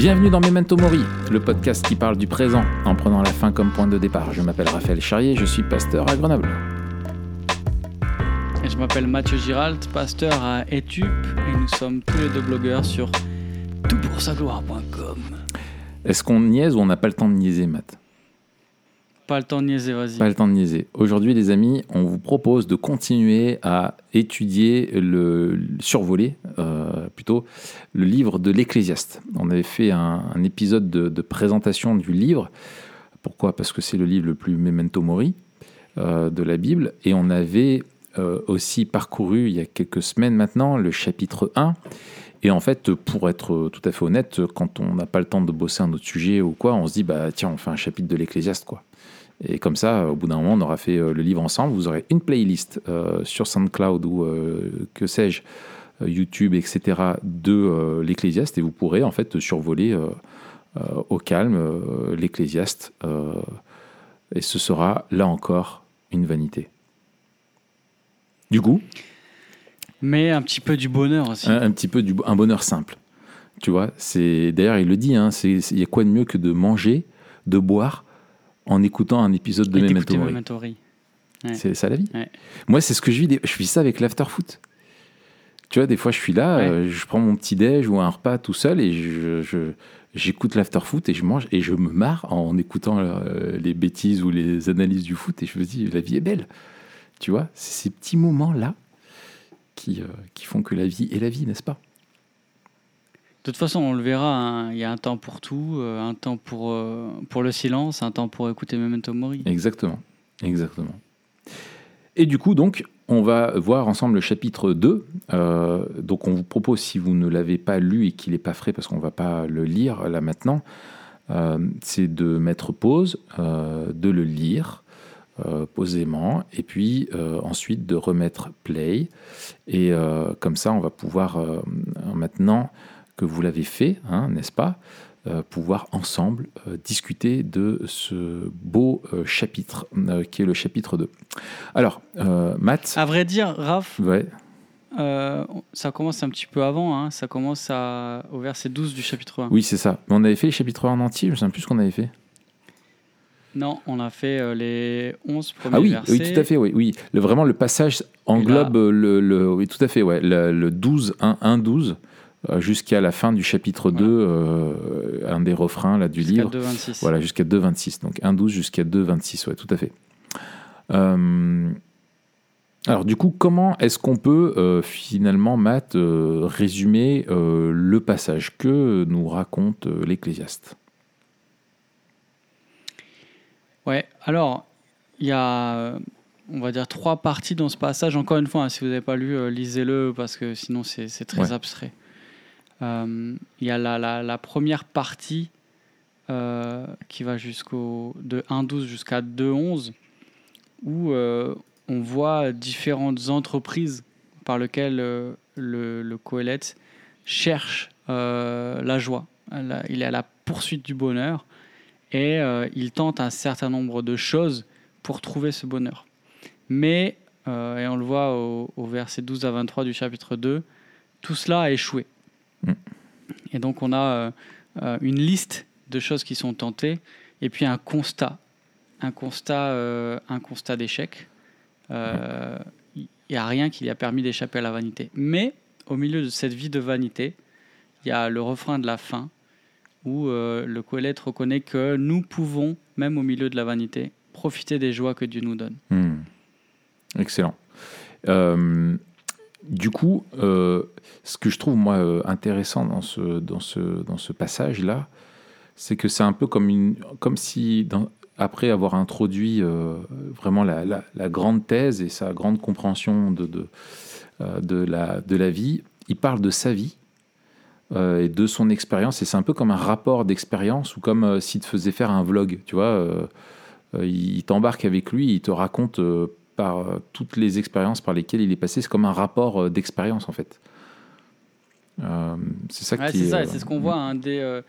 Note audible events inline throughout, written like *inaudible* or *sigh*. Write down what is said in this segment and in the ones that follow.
Bienvenue dans Memento Mori, le podcast qui parle du présent en prenant la fin comme point de départ. Je m'appelle Raphaël Charrier, je suis pasteur à Grenoble. Et je m'appelle Mathieu Giralt, pasteur à Etup, et nous sommes tous les deux blogueurs sur toutpoursagloire.com. Est-ce qu'on niaise ou on n'a pas le temps de niaiser, Matt? Pas le temps de niaiser, vas-y. Pas le temps de niaiser. Aujourd'hui, les amis, on vous propose de continuer à étudier, le survoler euh, plutôt, le livre de l'Ecclésiaste. On avait fait un, épisode de, de présentation du livre. Pourquoi? Parce que c'est le livre le plus memento mori euh, de la Bible. Et on avait euh, aussi parcouru, il y a quelques semaines maintenant, le chapitre 1. Et en fait, pour être tout à fait honnête, quand on n'a pas le temps de bosser un autre sujet ou quoi, on se dit, bah tiens, on fait un chapitre de l'Ecclésiaste, quoi. Et comme ça, au bout d'un moment, on aura fait euh, le livre ensemble. Vous aurez une playlist euh, sur SoundCloud ou euh, que sais-je, YouTube, etc., de l'Ecclésiaste et vous pourrez en fait survoler au calme l'Ecclésiaste. et ce sera là encore une vanité. Du coup, Mais un petit peu du bonheur aussi. un, un petit peu du, un bonheur simple. Tu vois, c'est d'ailleurs il le dit. Hein, il y a quoi de mieux que de manger, de boire en écoutant un épisode de Et Memento d'écouter Mori. Memento Mori. Ouais. C'est ça la vie. Ouais. Moi, c'est ce que je vis. des- Je vis ça avec l'after-foot. Tu vois, des fois, je suis là, Ouais. euh, je prends mon petit déj ou un repas tout seul et je, j'écoute l'after-foot et je mange et je me marre en écoutant euh, les bêtises ou les analyses du foot et je me dis, la vie est belle. Tu vois, c'est ces petits moments-là qui, euh, qui font que la vie est la vie, n'est-ce pas? De toute façon, on le verra, hein, il y a un temps pour tout, euh, un temps pour, euh, pour le silence, un temps pour écouter Memento Mori. Exactement. Exactement. Et du coup, donc, on va voir ensemble le chapitre 2. Euh, donc, on vous propose, si vous ne l'avez pas lu et qu'il n'est pas frais, parce qu'on ne va pas le lire là maintenant, c'est de mettre pause, de le lire posément, et puis ensuite de remettre play. Et comme ça, on va pouvoir, maintenant que vous l'avez fait, hein, n'est-ce pas euh, pouvoir ensemble euh, discuter de ce beau euh, chapitre qui est le chapitre 2. Alors, Matt, À vrai dire, Raph, ouais, ça commence un petit peu avant, hein, ça commence à, au verset 12 du chapitre 1. oui, c'est ça. Mais on avait fait le chapitre 1 en entier, je ne sais plus ce qu'on avait fait. Non, on a fait euh, les 11 premiers Ah oui, versets. oui, tout à fait, oui. oui. Le, vraiment, le passage englobe le, le- Oui, tout à fait, ouais. Le, le 12, 1, 1, 12, euh, jusqu'à la fin du chapitre 2, euh, un des refrains là, du Jusqu'à livre. 2,26. Voilà, jusqu'à 2,26. Donc 1,12 jusqu'à 2,26, ouais, tout à fait. Euh, alors du coup, comment est-ce qu'on peut euh, finalement, Matt, euh, résumer euh, le passage que nous raconte euh, l'Ecclésiaste? Ouais, alors, il y a, euh, on va dire, trois parties dans ce passage. Encore une fois, hein, si vous n'avez pas lu, euh, lisez-le parce que sinon c'est c'est très Ouais. abstrait. Euh, Il y a la, première partie euh, qui va jusqu'au de 1.12 jusqu'à 2.11 où euh, on voit différentes entreprises par lesquelles le, le Coëlette cherche la joie. Il est à la poursuite du bonheur et il tente un certain nombre de choses pour trouver ce bonheur. Mais, et on le voit au verset 12 à 23 du chapitre 2, tout cela a échoué. Mm. Et donc on a euh, euh, une liste de choses qui sont tentées et puis un constat, un constat, euh, un constat d'échec. Il n'y a rien qui lui a permis d'échapper à la vanité. Mais au milieu de cette vie de vanité, il y a le refrain de la fin où le Coëlette reconnaît que nous pouvons, même au milieu de la vanité, profiter des joies que Dieu nous donne. Hmm. Excellent. Du coup, euh, ce que je trouve moi euh, intéressant dans ce, passage-là, c'est que c'est un peu comme, si, après avoir introduit euh, vraiment la, grande thèse et sa grande compréhension de, la, vie, il parle de sa vie et de son expérience. Et c'est un peu comme un rapport d'expérience ou comme s'il te faisait faire un vlog, tu vois. il t'embarque avec lui, il te raconte par euh, toutes les expériences par lesquelles il est passé. C'est comme un rapport euh, d'expérience, en fait. Euh, c'est ça Ouais, qui c'est est, ça, euh, ce qu'on voit hein, dès, euh,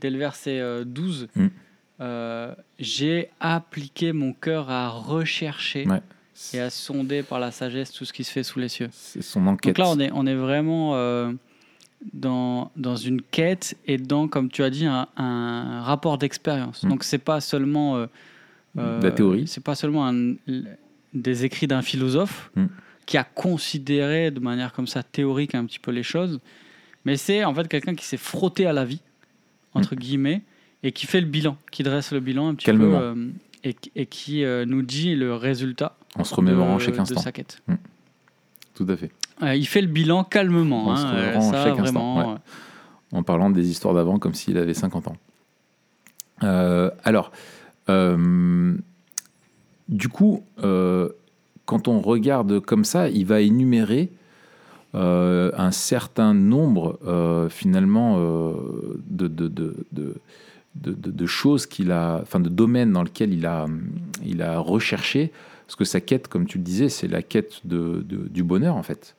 dès le verset euh, 12. Mm. J'ai appliqué mon cœur à rechercher Ouais. et à sonder par la sagesse tout ce qui se fait sous les cieux. C'est son enquête. Donc là, on est, on est vraiment dans, dans une quête et dans, comme tu as dit, un, un rapport d'expérience. Mm. Donc c'est pas seulement La théorie. c'est pas seulement un- des écrits d'un philosophe Mm. qui a considéré de manière comme ça théorique un petit peu les choses, mais c'est en fait quelqu'un qui s'est frotté à la vie Mm. entre guillemets et qui fait le bilan, qui dresse le bilan un petit peu euh, et, et qui euh, nous dit le résultat En se remémorant de, chaque de instant. sa quête. Tout à fait. Euh, il fait le bilan calmement, En hein, remémorant ça chaque instant, vraiment. ouais. en parlant des histoires d'avant comme s'il avait 50 ans. Alors, du coup, euh, quand on regarde comme ça, il va énumérer euh, un certain nombre, euh, finalement, de, choses qu'il a, enfin, de domaines dans lesquels il a, il a recherché. Parce que sa quête, comme tu le disais, c'est la quête du bonheur, en fait.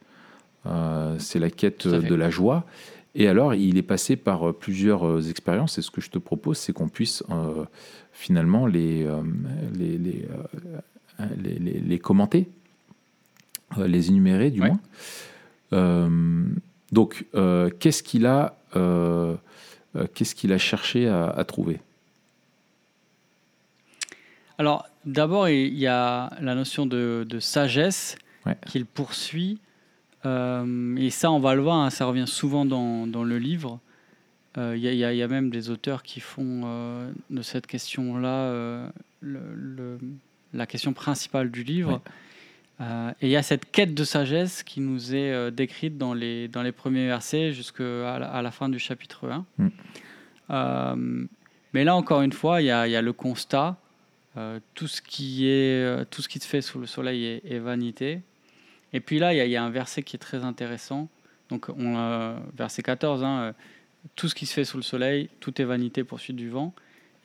C'est la quête de la joie. Et alors, il est passé par plusieurs expériences. Et ce que je te propose, c'est qu'on puisse finalement les, euh, les, les, euh, les, les- les commenter, euh, les énumérer du Ouais. moins. Donc, qu'est-ce qu'il a, qu'est-ce qu'il a cherché à, à trouver? Alors, d'abord, il y a la notion de, de sagesse Ouais. qu'il poursuit. Euh, et ça, on va le voir, hein, ça revient souvent dans, dans le livre. Euh, Il y, a- il y a- il y a même des auteurs qui font euh, de cette question-là euh, le- le- la question principale du livre. Euh, et il y a cette quête de sagesse qui nous est euh, décrite dans les, dans les premiers versets jusqu'à la, à la fin du chapitre 1. Mm. Euh, mais là, encore une fois, il y a, il y a le constat. euh, tout, ce qui est, euh, tout ce qui se fait sous le soleil est, est vanité. Et puis là, il y, a, il y a un verset qui est très intéressant. Donc, on, verset 14, hein, euh, tout ce qui se fait sous le soleil, tout est vanité, poursuite du vent.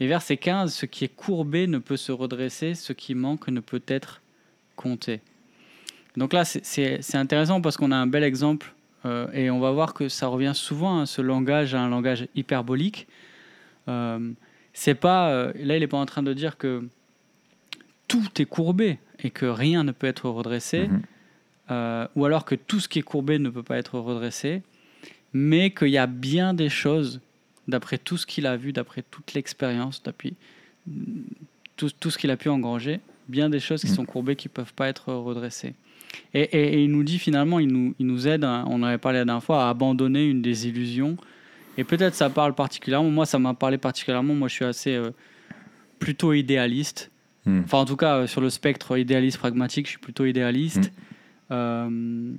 Et verset 15, ce qui est courbé ne peut se redresser, ce qui manque ne peut être compté. Donc là, c'est- intéressant parce qu'on a un bel exemple euh, et on va voir que ça revient souvent, hein, ce langage, à un langage hyperbolique. Euh, c'est pas, euh, là, il n'est pas en train de dire que tout est courbé et que rien ne peut être redressé, Mhm. euh, ou alors que tout ce qui est courbé ne peut pas être redressé, mais qu'il y a bien des choses, d'après tout ce qu'il a vu, d'après toute l'expérience, d'après tout, tout ce qu'il a pu engranger, bien des choses qui Mhm. sont courbées qui ne peuvent pas être redressées. Et, et- et il nous dit finalement, il nous, il nous aide, hein, on en avait parlé la dernière fois, à abandonner une des illusions. Et peut-être ça parle particulièrement, moi ça m'a parlé particulièrement, moi je suis assez euh, plutôt idéaliste. Mhm. Enfin en tout cas euh, sur le spectre idéaliste pragmatique, je suis plutôt idéaliste. Euh,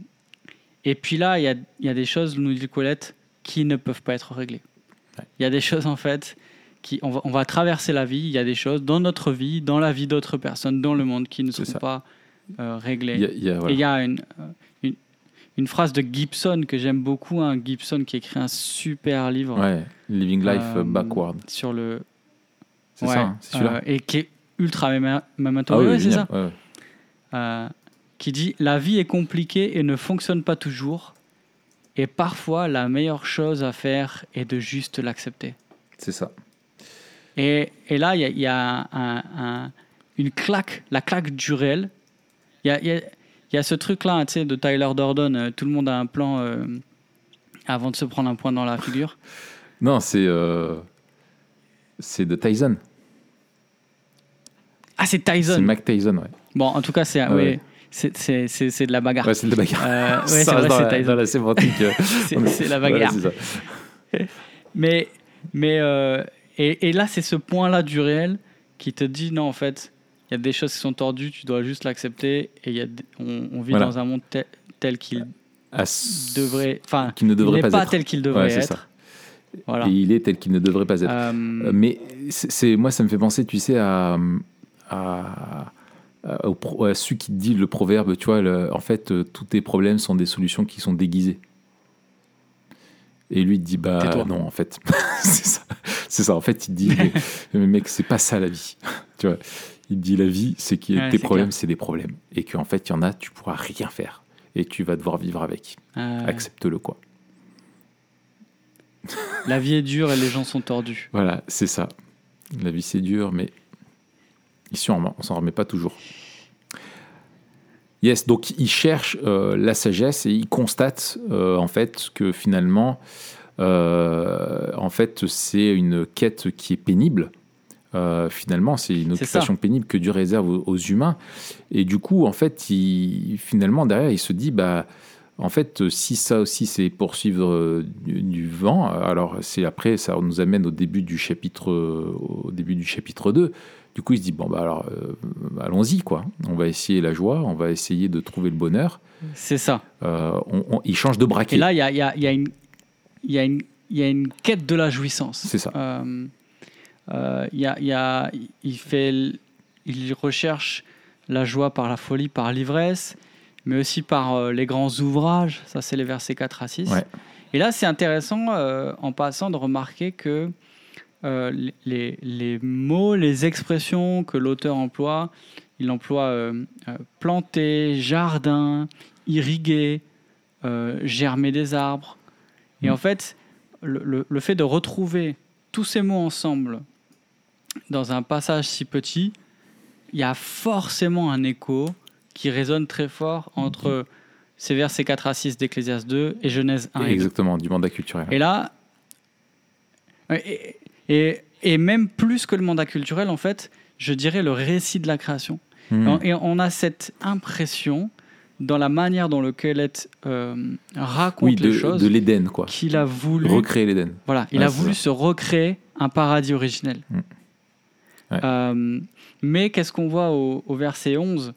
et puis là, il y a, il y a des choses, nous dit Colette, qui ne peuvent pas être réglées. Ouais. Il y a des choses en fait qui on va, on va traverser la vie. Il y a des choses dans notre vie, dans la vie d'autres personnes, dans le monde qui ne ça. pas euh, réglées. Il y a- il y a- voilà. Et il y a une, euh, une, une phrase de Gibson que j'aime beaucoup, un Gibson qui écrit un super livre Ouais, Living Life euh, Backward. sur le. C'est Ouais, ça, hein, c'est celui-là. euh, et qui est ultra méma- Ah oui, Ouais, c'est ça. Qui dit La vie est compliquée et ne fonctionne pas toujours. Et parfois, la meilleure chose à faire est de juste l'accepter. C'est ça. Et, et là, il y a, il y a un- un- une claque, la claque du réel. Il y a, y a- il y a ce truc-là, tu sais, de Tyler Durden, euh, tout le monde a un plan euh, avant de se prendre un point dans la figure. *laughs* Non, c'est euh, c'est de Tyson. Ah, c'est C'est Tyson. Mac Tyson, ouais. Bon, en tout cas, c'est Ouais, ouais. C'est- de la bagarre. Ouais, c'est de la bagarre. Euh, ouais, *laughs* Ça c'est reste vrai, dans, c'est la, dans la sémantique. euh, *laughs* C'est- la bagarre. ça. *laughs* Mais, mais euh, et, et là, c'est ce point-là du réel qui te dit non, en fait, il y a des choses qui sont tordues, tu dois juste l'accepter. Et il y a on, on vit Voilà. dans un monde tel, tel qu'il devrait. Enfin, ne il devrait n'est pas, pas, être. tel qu'il devrait Ouais, être. ça. Voilà. Et il est tel qu'il ne devrait pas être. Euh, mais c'est moi, ça me fait penser, tu sais, à- au pro- à celui qui te dit le proverbe, tu vois, le- en fait, euh, tous tes problèmes sont des solutions qui sont déguisées. Et lui, il te dit, bah non, en fait, *laughs* c'est ça. C'est ça, en fait, il te dit, *laughs* mais, mais mec, c'est pas ça la vie. *laughs* tu vois, il dit, la vie, c'est que Ouais, tes problèmes, c'est des problèmes. Et qu'en fait, il y en a, tu pourras rien faire. Et tu vas devoir vivre avec. euh, Accepte-le, quoi. la vie est dure et les gens sont tordus. Voilà, c'est ça. La vie, c'est dur, mais ici, on, on s'en remet pas toujours. Yes, donc il cherche euh, la sagesse et il constate euh, en fait que finalement, euh, en fait, c'est une quête qui est pénible. Finalement, c'est une occupation pénible que Dieu réserve aux, aux humains. Et du coup, en fait, il, finalement, derrière, il se dit, bah, en fait, si ça aussi, c'est poursuivre du, du vent, alors c'est après, ça nous amène au début du chapitre, au début du chapitre 2. Du coup, il se dit, bon, bah, alors, euh, allons-y, quoi. On va essayer la joie, on va essayer de trouver le bonheur. C'est ça. Euh, on- on- il change de braquet. Et là, il y a, y a- y a une- y a quête de la jouissance. C'est ça. Euh, euh, il y a- il y a- il fait, il recherche la joie par la folie, par l'ivresse, mais aussi par les grands ouvrages. Ça, c'est les versets 4 à 6. Ouais. Et là, c'est intéressant, en passant, de remarquer que euh, les- les, mots, les expressions que l'auteur emploie, il emploie euh, euh, planter, jardin, irriguer, germer des arbres. Et Mm. en fait, le, le- le fait de retrouver tous ces mots ensemble dans un passage si petit, il y a forcément un écho qui résonne très fort entre ces versets 4 à 6 d'Ecclésias 2 et Genèse 1 et 2. Exactement, du mandat culturel. Et là, et, et, et même plus que le mandat culturel, en fait, je dirais le récit de la création. Hmm. Et on a cette impression dans la manière dont le Quélet euh, raconte Oui, les de, choses de l'Éden, quoi. qu'il a voulu Recréer l'Éden. voilà, il Ouais, a voulu ça. se recréer un paradis originel. Mm. Ouais. Euh, mais qu'est-ce qu'on voit au, au verset 11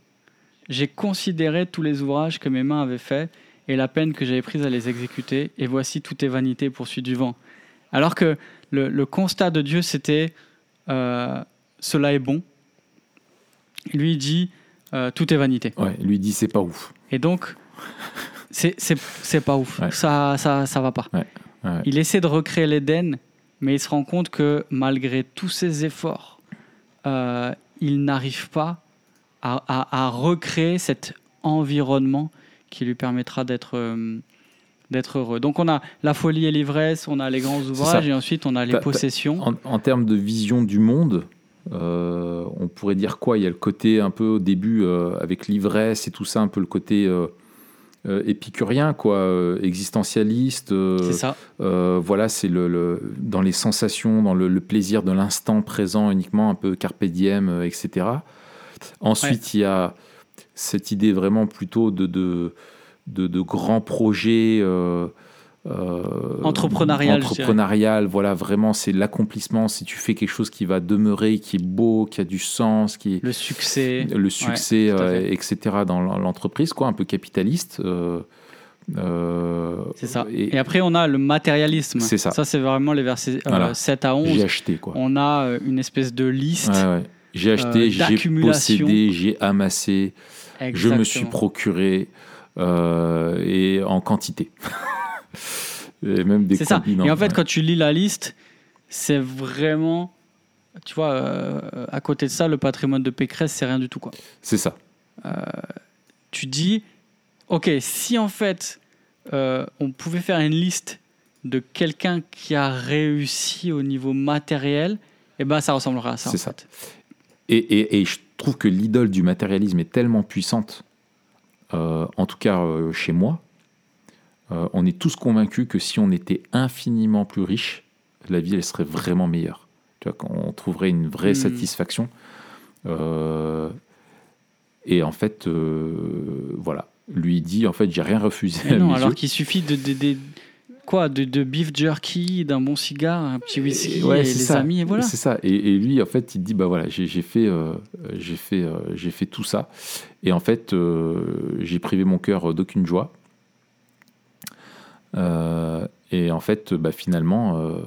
J'ai considéré tous les ouvrages que mes mains avaient faits et la peine que j'avais prise à les exécuter, et voici tout est vanité poursuit du vent. Alors que le, le constat de Dieu, c'était euh, cela est bon. Lui il dit euh, tout est vanité. Ouais, lui dit c'est pas ouf. Et donc, c'est pas ouf. Ouais. Ça, ça, ça va pas. Ouais, ouais. Il essaie de recréer l'Éden, mais il se rend compte que malgré tous ses efforts, euh, il n'arrive pas à, à- à recréer cet environnement qui lui permettra d'être d'être heureux. Donc on a la folie et l'ivresse, on a les grands ouvrages, et ensuite on a les possessions. En, en termes de vision du monde, euh, on pourrait dire quoi? Il y a le côté un peu au début euh, avec l'ivresse et tout ça, un peu le côté euh, euh, épicurien, quoi, existentialiste. C'est ça. voilà, c'est le, le- dans les sensations, dans le, le plaisir de l'instant présent uniquement, un peu carpe diem, etc. Ensuite, il y a cette idée vraiment plutôt de, de, de, de grands projets. euh, euh, Entrepreneurial, entrepreneurial, voilà, vraiment, c'est l'accomplissement. Si tu fais quelque chose qui va demeurer, qui est beau, qui a du sens, qui est Le succès. le succès, euh, etc., dans l'entreprise, quoi, un peu capitaliste. euh, C'est ça. Et, Et après, on a le matérialisme. C'est ça. Ça, c'est vraiment les versets Voilà. 7 à 11. j'ai acheté, quoi. On a une espèce de liste. Ouais, ouais. J'ai acheté, j'ai possédé, j'ai amassé, je me Exactement. suis procuré et en quantité. *laughs* et même des C'est ça. Et en fait, quand tu lis la liste, c'est vraiment. Tu vois, euh, à côté de ça, le patrimoine de Pécresse, c'est rien du tout. Quoi. c'est ça. Tu dis, ok, si en fait, euh, on pouvait faire une liste de quelqu'un qui a réussi au niveau matériel, et ben ça ressemblerait à ça. C'est ça. fait. Et, et- et je trouve que l'idole du matérialisme est tellement puissante, euh, en tout cas euh, chez moi. Euh, on est tous convaincus que si on était infiniment plus riche, la vie elle serait vraiment meilleure. Tu vois, qu'on trouverait une vraie Hmm. satisfaction. Euh, et en fait, euh, voilà. Lui dit, en fait, j'ai rien refusé Mais à non, alors qu'il suffit de, de- de- quoi, de, de beef jerky, d'un bon cigare, un petit whisky, ouais, et les ça. amis, et voilà. C'est ça. Et, et lui, en fait, il dit bah voilà, j'ai fait, euh, j'ai fait, euh, j'ai fait tout ça. Et en fait, euh, j'ai privé mon cœur d'aucune joie. Euh, et en fait, bah, finalement, euh,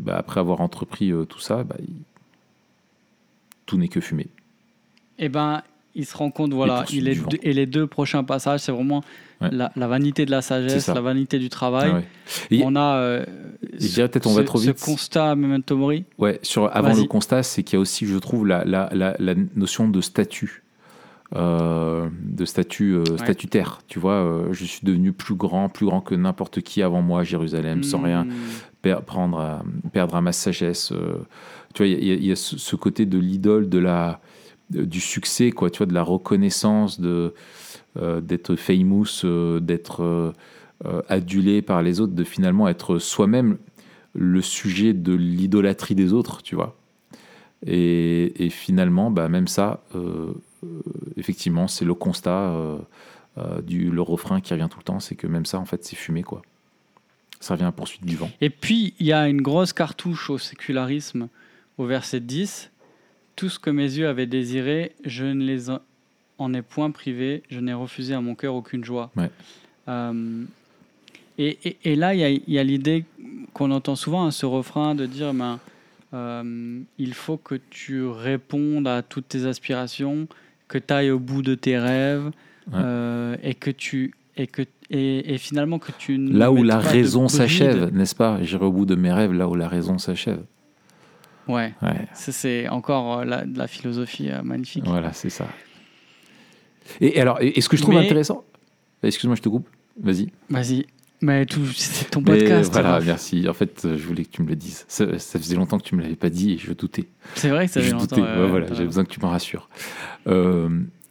bah, après avoir entrepris euh, tout ça, bah, il- tout n'est que fumée. Et ben, il se rend compte, voilà, il est deux- et les deux prochains passages, c'est vraiment Ouais. la, la vanité de la sagesse, la vanité du travail. Ah ouais. On a euh, dirais peut-être on va ce, trop ce vite. constat Memento Mori. Ouais, sur, avant Vas-y. le constat, c'est qu'il y a aussi, je trouve, la, la, la, la notion de statut. euh, de statut euh, statutaire. Tu vois, euh, je suis devenu plus grand, plus grand que n'importe qui avant moi à Jérusalem, sans Hmm. rien per- prendre à- perdre à ma sagesse. tu vois, il y, a- il y a ce, ce côté de l'idole, de la, du succès, quoi, tu vois, de la reconnaissance, euh, d'être famous, euh, d'être euh, adulé par les autres, de finalement être soi-même le sujet de l'idolâtrie des autres, tu vois. Et, et finalement, bah, même ça, effectivement, c'est le constat du le refrain qui revient tout le temps, c'est que même ça, en fait, c'est fumé, quoi. Ça revient à poursuite du vent. Et puis, il y a une grosse cartouche au sécularisme au verset 10. Tout ce que mes yeux avaient désiré, je ne les en- ai point privé, je n'ai refusé à mon cœur aucune joie. Ouais. Euh, et, et- et là, il y a, l'idée qu'on entend souvent, hein, ce refrain de dire ben, euh, il faut que tu répondes à toutes tes aspirations, que tu ailles au bout de tes rêves, Ouais. euh, et que tu. Et, que, et, et finalement que tu ne Là où la raison s'achève, n'est-ce pas? J'irai au bout de mes rêves là où la raison s'achève. Ouais. C'est encore euh, la, de la philosophie euh, magnifique. voilà, c'est ça. Et, et alors, et ce que je trouve Mais- intéressant, excuse-moi, je te coupe, vas-y. Vas-y. Mais tout, c'est ton Mais podcast. voilà, merci. En fait, euh, je voulais que tu me le dises. Ça, ça faisait longtemps que tu me l'avais pas dit et je doutais. C'est vrai que ça fait je longtemps. doutais. euh, Ouais, voilà, j'avais besoin que tu m'en rassures. Euh,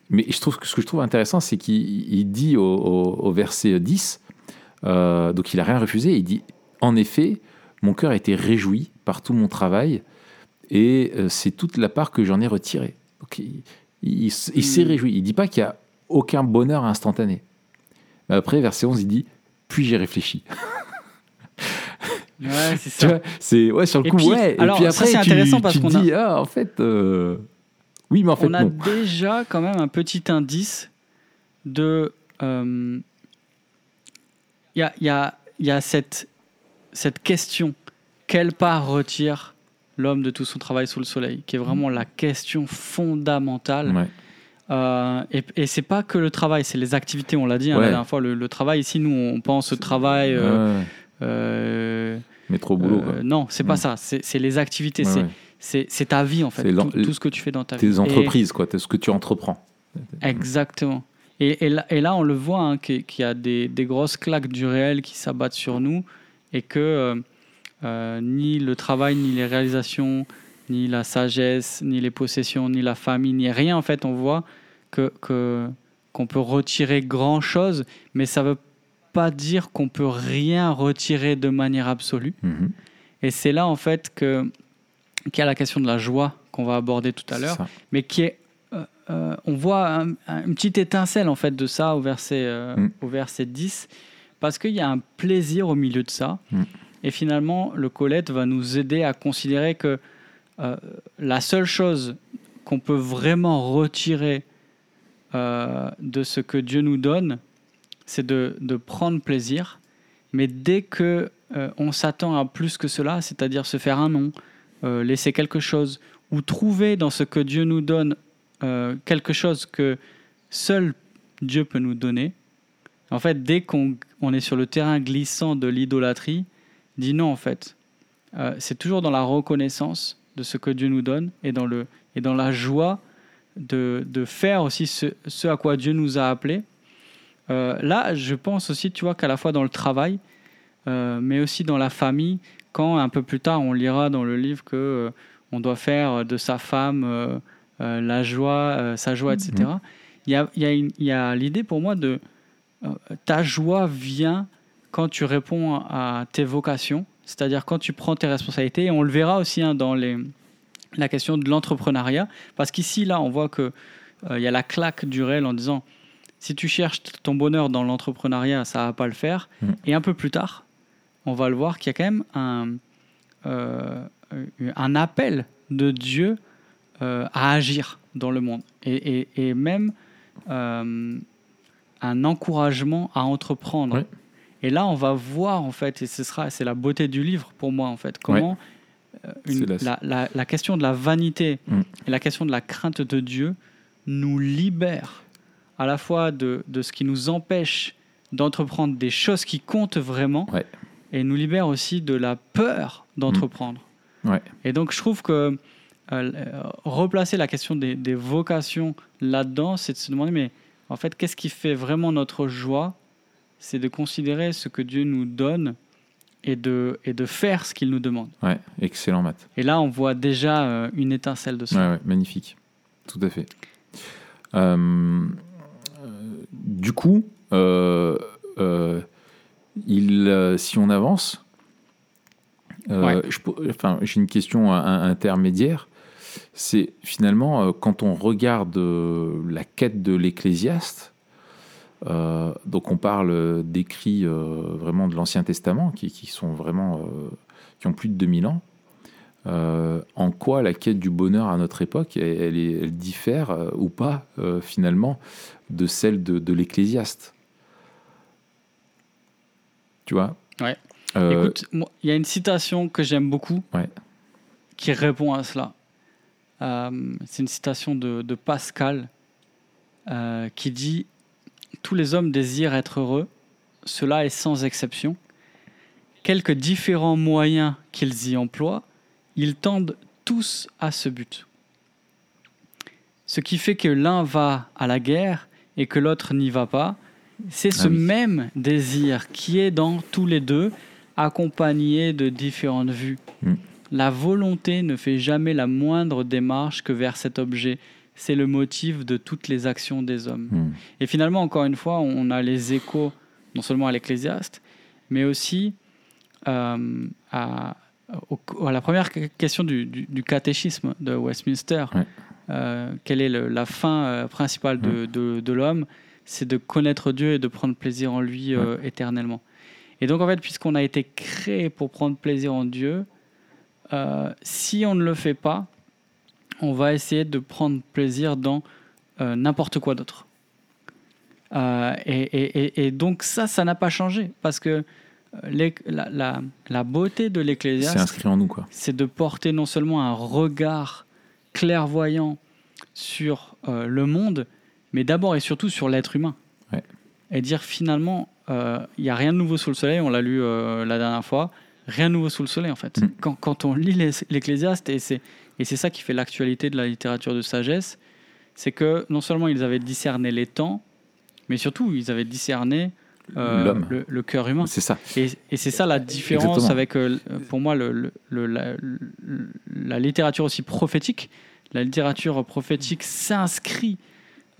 mais je trouve que ce que je trouve intéressant, c'est qu'il il dit au, au- au verset 10, euh, donc il a rien refusé, il dit En effet, mon cœur a été réjoui par tout mon travail et euh, c'est toute la part que j'en ai retirée. Donc il, il- il s'est Mm. réjoui. Il dit pas qu'il y a aucun bonheur instantané. Mais après, verset 11, il dit Puis j'ai réfléchi. *laughs* Ouais, c'est ça. c'est ouais sur le Et coup puis- ouais. alors, et puis ça, après c'est intéressant parce tu qu'on a- dis ah en fait euh, oui mais en fait On a non. déjà quand même un petit indice de. euh, Il y, a, y, a, y a cette, cette question quelle part retire l'homme de tout son travail sous le soleil qui est vraiment la question fondamentale. Ouais. Euh, et et c'est pas que le travail, c'est les activités. On l'a dit hein, Ouais. la dernière fois. Le, le travail, ici, nous, on pense au travail. euh, Ouais, euh, Métro boulot quoi. euh, non, c'est pas Mm. ça. C'est les activités. Ouais, c'est ta vie, en fait. Tout, tout ce que tu fais dans ta vie. Tes Et- entreprises quoi, ce que tu entreprends. Exactement. Et, et là, et là, on le voit, hein, qu'il qu'il y a des, des grosses claques du réel qui s'abattent sur nous et que euh, ni le travail, ni les réalisations, ni la sagesse, ni les possessions, ni la famille, ni rien, en fait, on voit que que- qu'on peut retirer grand-chose, mais ça veut pas dire qu'on peut rien retirer de manière absolue. Mhm. Et c'est là, en fait, que qu'il y a la question de la joie qu'on va aborder tout à l'heure mais qui est euh, euh, on voit un- un- une petite étincelle en fait de ça au verset euh, Mm. au verset 10 parce qu'il y a un plaisir au milieu de ça Mm. Et finalement le Colette va nous aider à considérer que euh, la seule chose qu'on peut vraiment retirer euh, de ce que Dieu nous donne c'est de, prendre plaisir mais dès que euh, on s'attend à plus que cela c'est-à-dire se faire un nom laisser quelque chose ou trouver dans ce que Dieu nous donne quelque chose que seul Dieu peut nous donner. En fait, dès qu'on on est sur le terrain glissant de l'idolâtrie, dis non en fait. Euh, c'est toujours dans la reconnaissance de ce que Dieu nous donne et dans, le, et dans la joie de, de faire aussi ce, ce à quoi Dieu nous a appelés. Euh, là, je pense aussi, tu vois, qu'à la fois dans le travail, euh, mais aussi dans la famille, quand un peu plus tard on lira dans le livre que on doit faire de sa femme la joie, sa joie, etc. Il y a, il y a y a l'idée pour moi de ta joie vient quand tu réponds à tes vocations, c'est-à-dire quand tu prends tes responsabilités. Et on le verra aussi hein, dans les, la question de l'entrepreneuriat, parce qu'ici, là, on voit que euh, y a la claque du réel en disant si tu cherches ton bonheur dans l'entrepreneuriat, ça va pas le faire. Mhm. Et un peu plus tard, on va le voir qu'il y a quand même un, euh, un appel de Dieu euh, à agir dans le monde et, et- et même euh, un encouragement à entreprendre. Ouais. Et là, on va voir en fait, et ce sera, c'est la beauté du livre pour moi en fait, comment euh, une- la- la, la- la question de la vanité Mm. et la question de la crainte de Dieu nous libère à la fois de, de ce qui nous empêche d'entreprendre des choses qui comptent vraiment Ouais. et nous libère aussi de la peur d'entreprendre. Ouais. Et donc je trouve que euh, euh, replacer la question des, des vocations là-dedans, c'est de se demander, mais en fait, qu'est-ce qui fait vraiment notre joie C'est de considérer ce que Dieu nous donne et de, et de faire ce qu'il nous demande. Ouais, excellent Matt. Et là, on voit déjà euh, une étincelle de ça. Ouais, ouais, magnifique. Tout à fait. Euh, du coup, euh, il, si on avance, Ouais. je po- enfin, j'ai une question intermédiaire. C'est finalement euh, quand on regarde euh, la quête de l'Ecclésiaste, euh, donc on parle d'écrits euh, vraiment de l'Ancien Testament qui, qui sont vraiment euh, qui ont plus de 2000 ans. En quoi la quête du bonheur à notre époque, elle, elle est- elle diffère ou pas finalement de celle de, de l'Ecclésiaste? Tu vois? Ouais. Écoute, il y a une citation que j'aime beaucoup Ouais. qui répond à cela. C'est une citation de, de Pascal qui dit Tous les hommes désirent être heureux, cela est sans exception. Quelques différents moyens qu'ils y emploient, ils tendent tous à ce but. Ce qui fait que l'un va à la guerre et que l'autre n'y va pas, c'est ce Ah oui. même désir qui est dans tous les deux, accompagné de différentes vues. Mm. La volonté ne fait jamais la moindre démarche que vers cet objet. C'est le motif de toutes les actions des hommes. hmm, Et finalement, encore une fois, on a les échos non seulement à l'Ecclésiaste, mais aussi euh, à, au- à la première question du, du- du catéchisme de Westminster. Ouais. Euh, quelle est le- la fin euh, principale de, de- de l'homme? C'est de connaître Dieu et de prendre plaisir en lui éternellement. Et donc, en fait, puisqu'on a été créé pour prendre plaisir en Dieu, si on ne le fait pas, on va essayer de prendre plaisir dans euh, n'importe quoi d'autre. Euh, et, et- et- et donc ça, ça n'a pas changé parce que euh, la, la- la beauté de c'est l'Ecclésiaste, inscrit en nous quoi. c'est de porter non seulement un regard clairvoyant sur euh, le monde, mais d'abord et surtout sur l'être humain. Ouais. Et dire finalement, il n'y a rien de nouveau sous le soleil, on l'a lu la dernière fois, rien de nouveau sous le soleil en fait. Mm. Quand, quand on lit l'Ecclésiaste, et c'est, et c'est ça qui fait l'actualité de la littérature de sagesse, c'est que non seulement ils avaient discerné les temps, mais surtout ils avaient discerné euh, L'homme. le, le cœur humain. C'est ça. Et, et c'est ça la différence Exactement. avec, euh, pour moi, le, le- le- la, littérature aussi prophétique. La littérature prophétique s'inscrit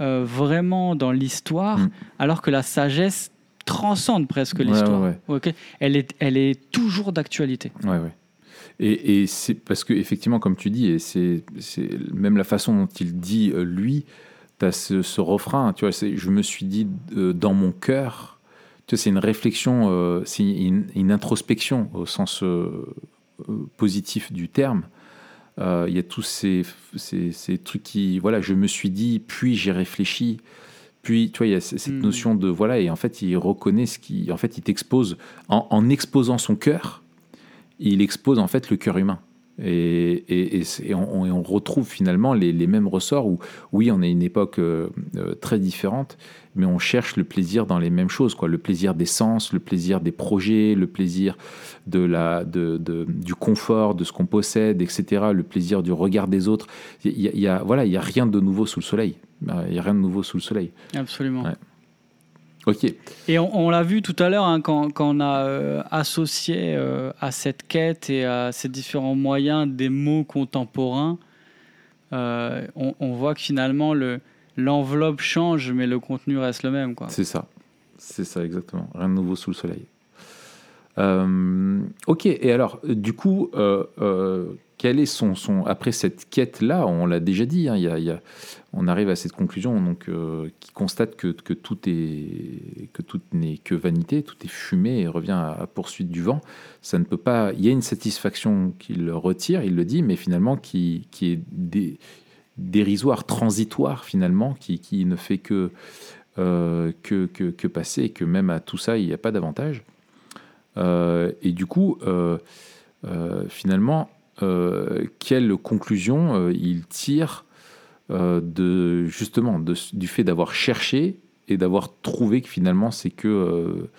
euh, vraiment dans l'histoire, Mm. alors que la sagesse transcende presque Ouais, l'histoire. ouais, elle, est, elle est toujours d'actualité. Ouais, ouais. Et, et c'est parce que effectivement, comme tu dis, et c'est même la façon dont il dit euh, lui, tu as ce, ce refrain, tu vois, c'est je me suis dit euh, dans mon cœur, tu vois, c'est une réflexion, euh, c'est une, une introspection au sens euh, positif du terme. Il y a tous ces, ces, ces trucs qui, voilà, je me suis dit, puis j'ai réfléchi, puis, tu vois, il y a cette Mm. notion de, voilà, et en fait, il reconnaît ce qui, en fait, il t'expose, en, en exposant son cœur, il expose en fait le cœur humain. Et, et- et c'est- et on, et on retrouve finalement les, les mêmes ressorts où, oui, on est une époque euh, euh, très différente, mais on cherche le plaisir dans les mêmes choses, quoi. Le plaisir des sens, le plaisir des projets, le plaisir de la, de, de- du confort, de ce qu'on possède, etc. Le plaisir du regard des autres. Il y a, il y a- voilà, il y a rien de nouveau sous le soleil. Il y a rien de nouveau sous le soleil. Absolument. Ouais. Ok. Et on, on l'a vu tout à l'heure hein, quand, quand on a euh, associé euh, à cette quête et à ces différents moyens des mots contemporains, euh, on, on voit que finalement le, l'enveloppe change, mais le contenu reste le même. Quoi. C'est ça. C'est ça, exactement. Rien de nouveau sous le soleil. Ok, et alors, du coup, quel est son, son. Après cette quête-là, on l'a déjà dit, hein, y a- y on arrive à cette conclusion donc, euh, qui constate que, que tout est, que tout n'est que vanité, tout est fumée et revient à, à poursuite du vent. Ça ne peut pas. Il y a une satisfaction qu'il retire, il le dit, mais finalement qui, qui est dé- dérisoire, transitoire finalement, qui, qui ne fait que, euh, que, que, que passer et que même à tout ça, il n'y a pas d'avantage. Euh, et du coup, finalement, euh, quelle conclusion euh, il tire euh, de, justement de- du fait d'avoir cherché et d'avoir trouvé que finalement c'est que euh,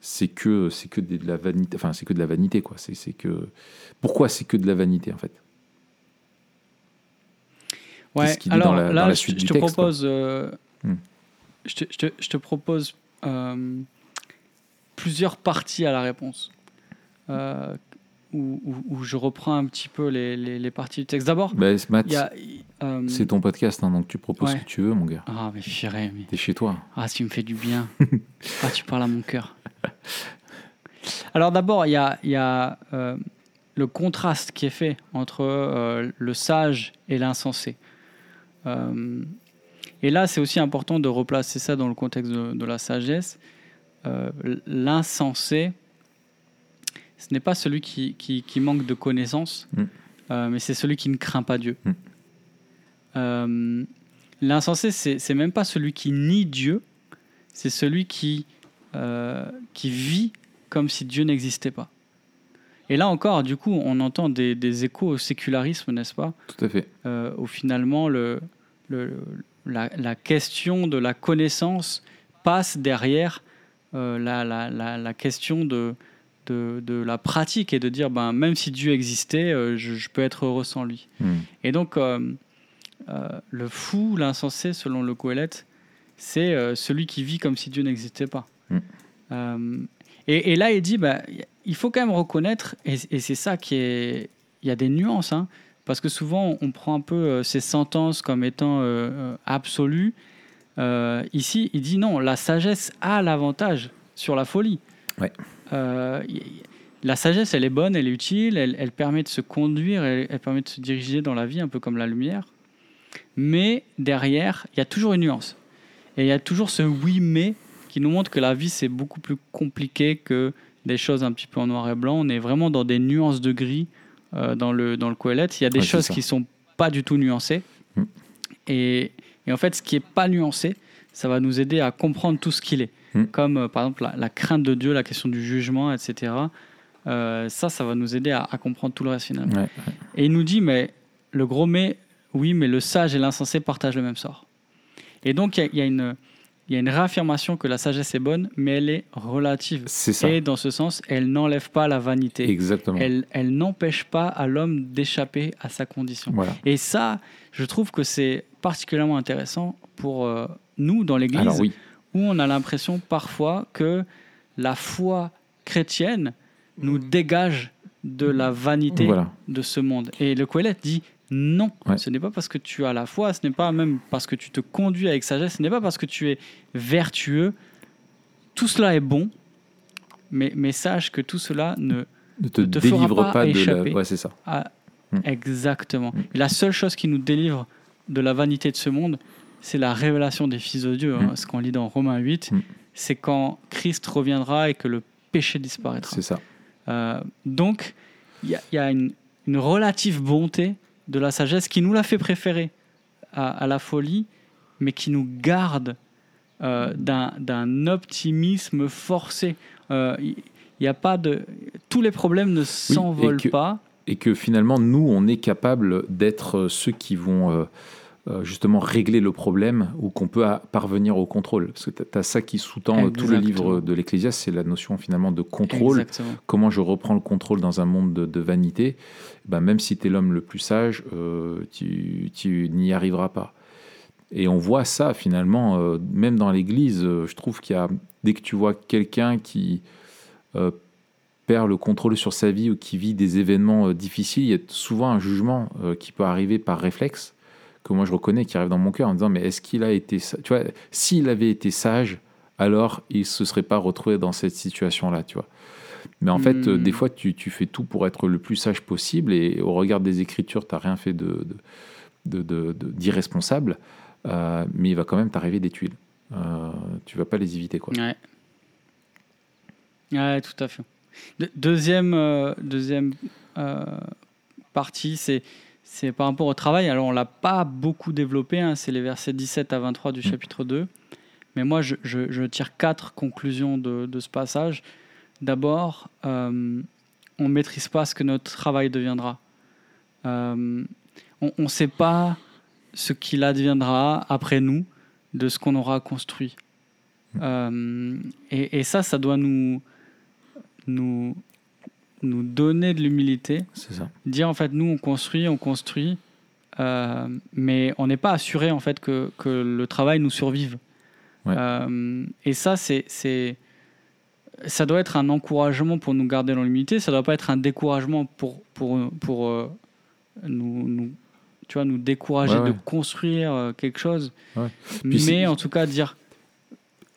c'est que c'est que de la vanité enfin c'est que de la vanité quoi c'est que pourquoi c'est que de la vanité en fait? Ouais, qu'il dit alors dans la- là, dans la je, suite je du te texte, propose, Hmm. je, te, je te- je te propose euh, plusieurs parties à la réponse. Où, où- où je reprends un petit peu les, les- les parties du texte. D'abord, Bah, euh, c'est ton podcast, hein, donc tu proposes Ouais. ce que tu veux, mon gars. Ah, mais purée, mais. T'es chez toi. Ah, tu me fais du bien. *laughs* ah, tu parles à mon cœur. Alors d'abord, il y a, il y a, euh, le contraste qui est fait entre euh, le sage et l'insensé. Et là, c'est aussi important de replacer ça dans le contexte de, de la sagesse. L'insensé, ce n'est pas celui qui, qui- qui manque de connaissances, Mm. euh, mais c'est celui qui ne craint pas Dieu. Mm. Euh, L'insensé, c'est même pas celui qui nie Dieu, c'est celui qui, euh, qui vit comme si Dieu n'existait pas. Et là encore, du coup, on entend des, des échos au sécularisme, n'est-ce pas? Tout à fait. euh, Où finalement, le, le- la, la question de la connaissance passe derrière la- la- la question de, de, de la pratique et de dire, ben, même si Dieu existait, euh, je, je peux être heureux sans lui. Hmm. Et donc, euh, euh, le fou, l'insensé, selon le Coëlette, c'est celui qui vit comme si Dieu n'existait pas. Mm. Euh, et, et là, il dit, bah, il faut quand même reconnaître, et, et c'est ça qui est... Il y a des nuances, hein, parce que souvent, on prend un peu ces sentences comme étant absolues. Euh, ici, il dit non, la sagesse a l'avantage sur la folie. Ouais. Euh, la sagesse, elle est bonne, elle est utile, elle, elle permet de se conduire, elle, elle permet de se diriger dans la vie, un peu comme la lumière. Mais derrière, il y a toujours une nuance. Et il y a toujours ce oui mais qui nous montre que la vie, c'est beaucoup plus compliqué que des choses un petit peu en noir et blanc. On est vraiment dans des nuances de gris euh, dans le, dans le Coëlette. Il y a des Ouais, choses qui sont pas du tout nuancées. Mm. Et, et en fait, ce qui est pas nuancé, ça va nous aider à comprendre tout ce qu'il est. Mm. Comme euh, par exemple la, la crainte de Dieu, la question du jugement, etc. Euh, ça, ça va nous aider à, à comprendre tout le reste finalement. Ouais. Et il nous dit, mais le gros mais, oui, mais le sage et l'insensé partagent le même sort. Et donc, il y y, a une- il y a une réaffirmation que la sagesse est bonne, mais elle est relative. C'est ça. Et dans ce sens, elle n'enlève pas la vanité. Exactement. Elle, elle n'empêche pas à l'homme d'échapper à sa condition. Voilà. Et ça, je trouve que c'est particulièrement intéressant pour euh, nous dans l'Église, Alors oui, où on a l'impression parfois que la foi chrétienne nous dégage de la vanité voilà. de ce monde. Et le Coëlette dit non, Ouais. ce n'est pas parce que tu as la foi, ce n'est pas même parce que tu te conduis avec sagesse, ce n'est pas parce que tu es vertueux. Tout cela est bon, mais, mais sache que tout cela ne... Ne te, Ne te fera délivre pas pas, de la. Ouais, c'est ça. Mm. Exactement. Mm. La seule chose qui nous délivre de la vanité de ce monde, c'est la révélation des fils de Dieu. hein, Mm. ce qu'on lit dans Romains 8, Mm. c'est quand Christ reviendra et que le péché disparaîtra. C'est ça. Euh, donc, il y a, il y a une, une relative bonté de la sagesse qui nous l'a fait préférer à, à la folie, mais qui nous garde euh, d'un optimisme forcé. Euh, Il n'y a pas de. Tous les problèmes ne s'envolent pas. Et que finalement, nous, on est capable d'être ceux qui vont justement régler le problème ou qu'on peut parvenir au contrôle. Parce que tu as ça qui sous-tend euh, tout le livre de l'Ecclésiaste, c'est la notion finalement de contrôle. Exactement. Comment je reprends le contrôle dans un monde de, de vanité? Ben, Même si tu es l'homme le plus sage, euh, tu, tu n'y arriveras pas. Et on voit ça finalement, euh, même dans l'Église, euh, je trouve qu'il y a, dès que tu vois quelqu'un qui euh, perd le contrôle sur sa vie ou qui vit des événements euh, difficiles, il y a souvent un jugement euh, qui peut arriver par réflexe, que moi je reconnais, qui arrive dans mon cœur en disant, mais est-ce qu'il a été... Tu vois, s'il avait été sage, alors il se serait pas retrouvé dans cette situation-là, tu vois. Mais en fait, euh, Hmm. des fois, tu, tu fais tout pour être le plus sage possible et au regard des Écritures, tu n'as rien fait de, de- de- de- d'irresponsable, euh, mais il va quand même t'arriver des tuiles. Euh, tu vas pas les éviter, quoi. Ouais. Ouais, tout à fait. De- deuxième euh, deuxième euh, partie, c'est, c'est par rapport au travail. Alors, on l'a pas beaucoup développé, hein, c'est les versets 17 à 23 du Mm. chapitre 2. Mais moi, je, je- je tire quatre conclusions de, de ce passage. D'abord, euh, on ne maîtrise pas ce que notre travail deviendra. Euh, on ne sait pas ce qu'il adviendra après nous de ce qu'on aura construit. Euh, et, et ça, ça doit nous, nous, nous donner de l'humilité. C'est ça. Dire en fait, nous, on construit, on construit, euh, mais on n'est pas assuré en fait que, que le travail nous survive. Ouais. Euh, et ça, c'est, c'est, ça doit être un encouragement pour nous garder dans l'humilité, ça doit pas être un découragement pour, pour, pour euh, nous, nous, tu vois, nous décourager Ouais, ouais. de construire quelque chose. Mais en tout cas, dire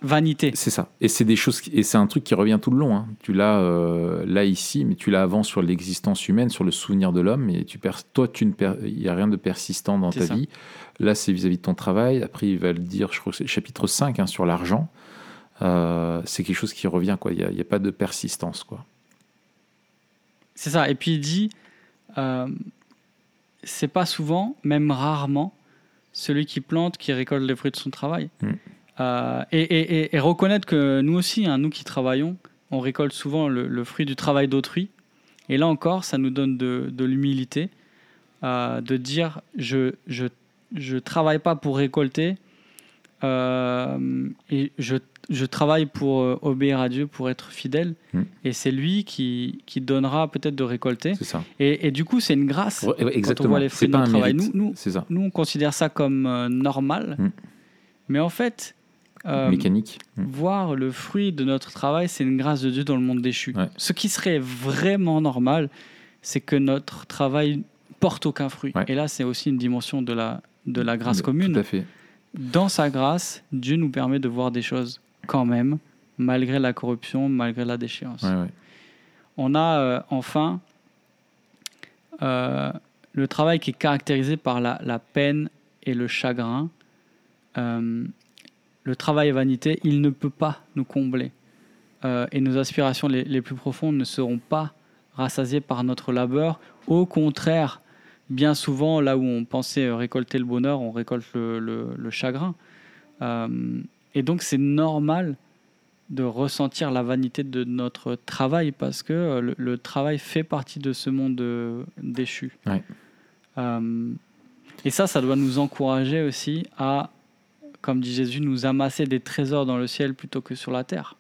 vanité. C'est ça. Et c'est des choses, qui- et c'est un truc qui revient tout le long. hein. Tu l'as euh, là ici, mais tu l'as avant sur l'existence humaine, sur le souvenir de l'homme. Et tu perds, toi, tu ne perds, il y a rien de persistant dans ta ça. vie. Là, c'est vis-à-vis de ton travail. Après, il va le dire, je crois que c'est chapitre 5 hein, sur l'argent. Euh, c'est quelque chose qui revient. Quoi. Il n'y a, a pas de persistance. Quoi. C'est ça. Et puis il dit, euh, c'est pas souvent, même rarement, celui qui plante qui récolte les fruits de son travail. Mm. Euh, et, et- et- et reconnaître que nous aussi, hein, nous qui travaillons, on récolte souvent le, le fruit du travail d'autrui. Et là encore, ça nous donne de, de l'humilité, euh, de dire je je je travaille pas pour récolter, euh, et je je travaille pour obéir à Dieu, pour être fidèle. Mm. Et c'est lui qui, qui donnera peut-être de récolter. Ça. Et, et du coup, c'est une grâce. Ouais, ouais, exactement. les fruits de notre travail. Nous- nous-. Nous, on considère ça comme normal. Mm. Mais en fait, euh, Mécanique. Mm. voir le fruit de notre travail, c'est une grâce de Dieu dans le monde déchu. Ouais. Ce qui serait vraiment normal, c'est que notre travail porte aucun fruit. Ouais. Et là, c'est aussi une dimension de la, de la grâce Tout commune. à fait. Dans sa grâce, Dieu nous permet de voir des choses quand même, malgré la corruption, malgré la déchéance. Ouais. On a euh, enfin euh, le travail qui est caractérisé par la, la peine et le chagrin. Le travail et vanité, il ne peut pas nous combler. Euh, et nos aspirations les, les plus profondes ne seront pas rassasiées par notre labeur. Au contraire, bien souvent, là où on pensait récolter le bonheur, on récolte le, le- le chagrin. Euh, et donc c'est normal de ressentir la vanité de notre travail parce que euh, le, le travail fait partie de ce monde déchu. Ouais. Euh, et ça, ça doit nous encourager aussi à, comme dit Jésus, nous amasser des trésors dans le ciel plutôt que sur la terre.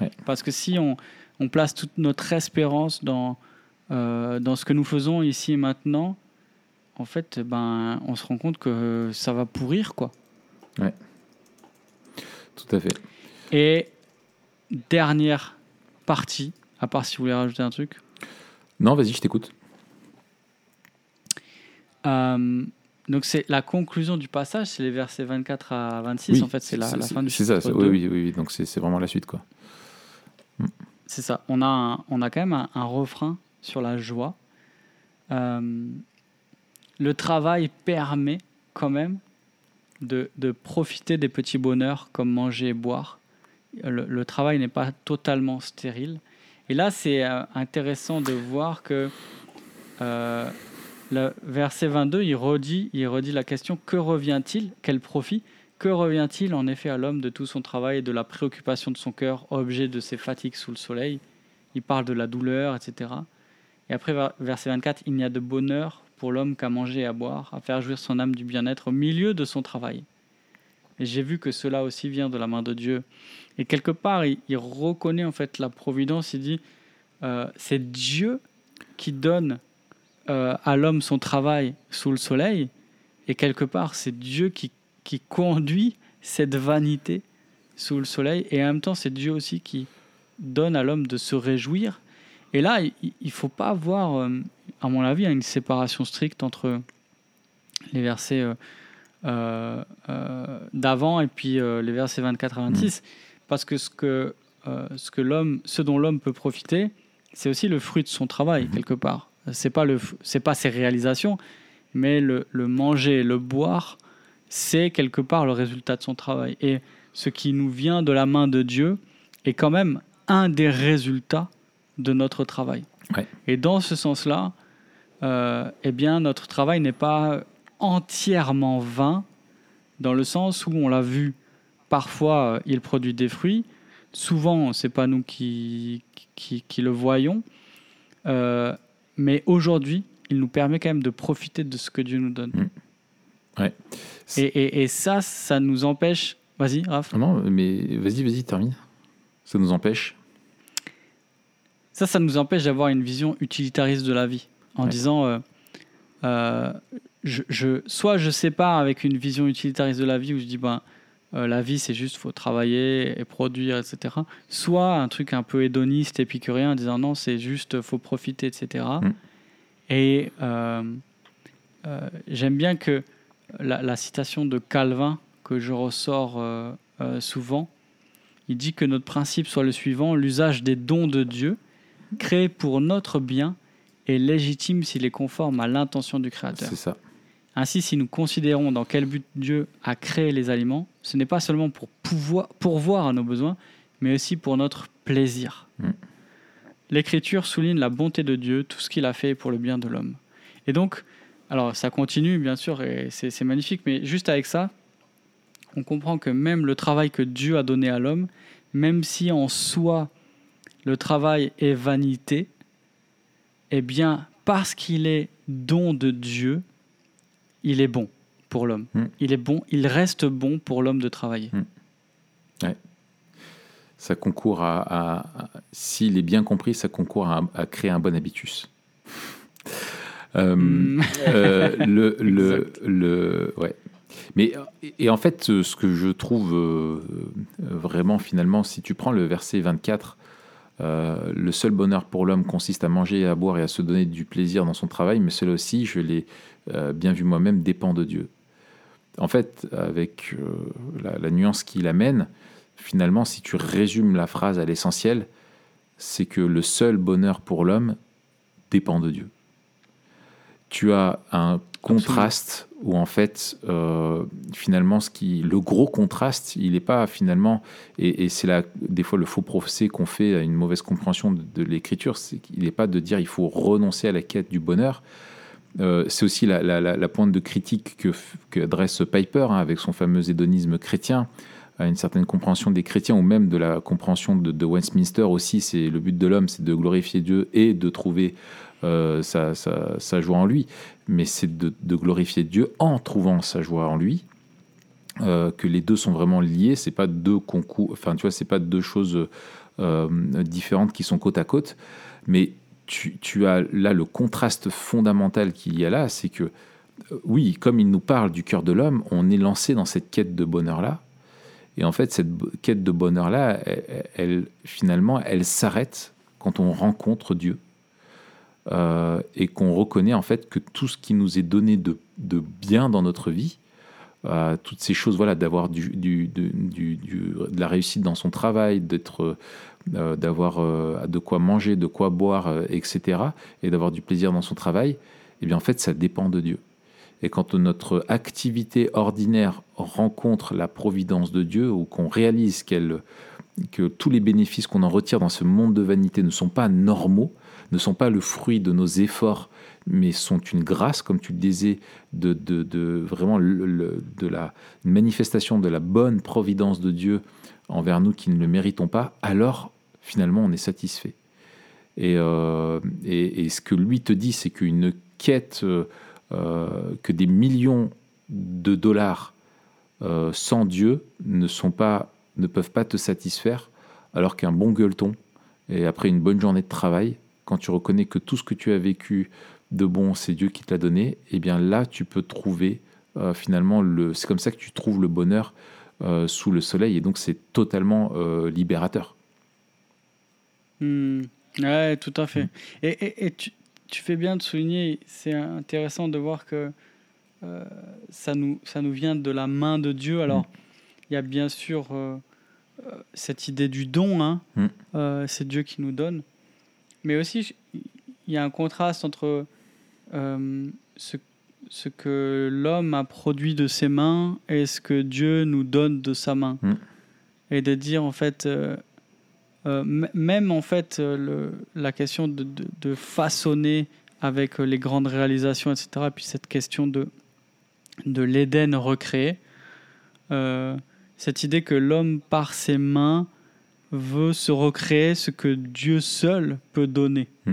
Ouais. Parce que si on, on place toute notre espérance dans, euh, dans ce que nous faisons ici et maintenant, en fait, ben, on se rend compte que ça va pourrir, quoi. Tout à fait. Et dernière partie, à part si vous voulez rajouter un truc. Non, vas-y, je t'écoute. Euh, donc c'est la conclusion du passage, c'est les versets 24 à 26. en fait, c'est la, la fin du C'est ça, chapitre c'est- 2. oui, oui, oui, donc c'est vraiment la suite, quoi. C'est ça. On a, un- on a quand même un, un refrain sur la joie. Euh, le travail permet quand même de, de profiter des petits bonheurs comme manger et boire. Le, le travail n'est pas totalement stérile. Et là, c'est euh, intéressant de voir que euh, le verset 22, il redit, il redit la question que revient-il? Quel profit? Que revient-il en effet à l'homme de tout son travail et de la préoccupation de son cœur, objet de ses fatigues sous le soleil? Il parle de la douleur, etc. Et après, ver- verset 24, il n'y a de bonheur pour l'homme qu'à manger et à boire, à faire jouir son âme du bien-être au milieu de son travail. Et j'ai vu que cela aussi vient de la main de Dieu. Et quelque part, il, il reconnaît en fait la providence. Il dit, euh, c'est Dieu qui donne euh, à l'homme son travail sous le soleil. Et quelque part, c'est Dieu qui, qui conduit cette vanité sous le soleil. Et en même temps, c'est Dieu aussi qui donne à l'homme de se réjouir. Et là, il ne faut pas avoir, euh, à mon avis, une séparation stricte entre les versets euh, d'avant et puis les versets 24 à 26. Parce que ce, que, ce, que l'homme, ce dont l'homme peut profiter, c'est aussi le fruit de son travail, Mhm. quelque part. C'est pas le, c'est pas ses réalisations, mais le, le manger, le boire, c'est quelque part le résultat de son travail. Et ce qui nous vient de la main de Dieu est quand même un des résultats de notre travail. Ouais. Et dans ce sens-là, euh, eh bien, notre travail n'est pas entièrement vain, dans le sens où on l'a vu, parfois euh, il produit des fruits, souvent c'est pas nous qui, qui, qui le voyons, Euh, mais aujourd'hui il nous permet quand même de profiter de ce que Dieu nous donne. Mm. Ouais. Et, et, et ça, ça nous empêche. Vas-y, Raph. Non, mais vas-y, vas-y, termine. Ça nous empêche. Ça, ça nous empêche d'avoir une vision utilitariste de la vie. En Ouais. disant, euh, euh, je, je- soit je sépare avec une vision utilitariste de la vie où je dis, ben, euh, la vie c'est juste faut travailler et produire, etc. Soit un truc un peu hédoniste, épicurien, en disant non, c'est juste faut profiter, etc. Mm. Et euh, euh, j'aime bien que la, la citation de Calvin, que je ressors souvent, il dit que notre principe soit le suivant l'usage des dons de Dieu, créés pour notre bien, est légitime s'il est conforme à l'intention du Créateur. C'est ça. Ainsi, si nous considérons dans quel but Dieu a créé les aliments, ce n'est pas seulement pour pouvoir, pourvoir à nos besoins, mais aussi pour notre plaisir. Mm. L'Écriture souligne la bonté de Dieu, tout ce qu'il a fait pour le bien de l'homme. Et donc, alors ça continue bien sûr, et c'est magnifique, mais juste avec ça, on comprend que même le travail que Dieu a donné à l'homme, même si en soi le travail est vanité, eh bien, parce qu'il est don de Dieu, il est bon pour l'homme. Mm. Il est bon, il reste bon pour l'homme de travailler. Ça concourt à, à- à- s'il est bien compris, ça concourt à, à créer un bon habitus. *laughs* Euh, Mm. euh, le, *laughs* le, le, ouais. Mais et, en fait, ce que je trouve euh, euh, vraiment finalement, si tu prends le verset 24, euh, le seul bonheur pour l'homme consiste à manger, à boire et à se donner du plaisir dans son travail, mais cela aussi, je l'ai euh, bien vu moi-même, dépend de Dieu. En fait, avec euh, la, nuance qu'il amène, finalement, si tu résumes la phrase à l'essentiel, c'est que le seul bonheur pour l'homme dépend de Dieu. Tu as un contraste où en fait, euh, finalement, ce qui, le gros contraste, il n'est pas finalement, et, et c'est là des fois le faux procès qu'on fait à une mauvaise compréhension de, de l'écriture, c'est qu'il n'est pas de dire il faut renoncer à la quête du bonheur. Euh, c'est aussi la, pointe de critique que, adresse Piper hein, avec son fameux hédonisme chrétien à une certaine compréhension des chrétiens ou même de la compréhension de, Westminster aussi. C'est le but de l'homme, c'est de glorifier Dieu et de trouver euh, sa, joie en lui, mais c'est de, glorifier Dieu en trouvant sa joie en lui. Euh, que les deux sont vraiment liés, c'est pas deux concours, enfin tu vois, c'est pas deux choses différentes qui sont côte à côte, mais tu, as là le contraste fondamental qu'il y a là, c'est que euh, oui, comme il nous parle du cœur de l'homme, on est lancé dans cette quête de bonheur-là. Et en fait, cette quête de bonheur-là, elle, finalement, elle s'arrête quand on rencontre Dieu. Euh, et qu'on reconnaît en fait que tout ce qui nous est donné de bien dans notre vie, euh, toutes ces choses, voilà, d'avoir du- du- du- de la réussite dans son travail, d'être, euh, d'avoir euh, de quoi manger, de quoi boire, euh, etc., et d'avoir du plaisir dans son travail, eh bien en fait, ça dépend de Dieu. Et quand notre activité ordinaire rencontre la providence de Dieu, ou qu'on réalise qu'elle, que tous les bénéfices qu'on en retire dans ce monde de vanité ne sont pas normaux, ne sont pas le fruit de nos efforts, mais sont une grâce, comme tu le disais, de, vraiment de la manifestation de la bonne providence de Dieu envers nous qui ne le méritons pas, alors finalement on est satisfait. Et, euh, ce que lui te dit, c'est qu'une quête, euh, euh, que des millions de dollars sans Dieu ne peuvent pas te satisfaire, alors qu'un bon gueuleton, et après une bonne journée de travail, quand tu reconnais que tout ce que tu as vécu de bon, c'est Dieu qui te l'a donné, et bien là, tu peux trouver euh, finalement, le, c'est comme ça que tu trouves le bonheur euh, sous le soleil, et donc c'est totalement euh, libérateur. Hmm, Ouais, tout à fait. Et, et- et tu, tu fais bien de souligner, c'est intéressant de voir que ça, nous, ça nous vient de la main de Dieu. Alors, il y a bien sûr cette idée du don, hein. Mm. Euh, c'est Dieu qui nous donne. Mais aussi, il y a un contraste entre euh, ce, ce que l'homme a produit de ses mains et ce que Dieu nous donne de sa main. Mm. Et de dire, en fait, euh, euh, même en fait, le- la question de, de- de façonner avec les grandes réalisations, etc., et puis cette question de, de l'Éden recréé, cette idée que l'homme, par ses mains, veut se recréer ce que Dieu seul peut donner. Mm.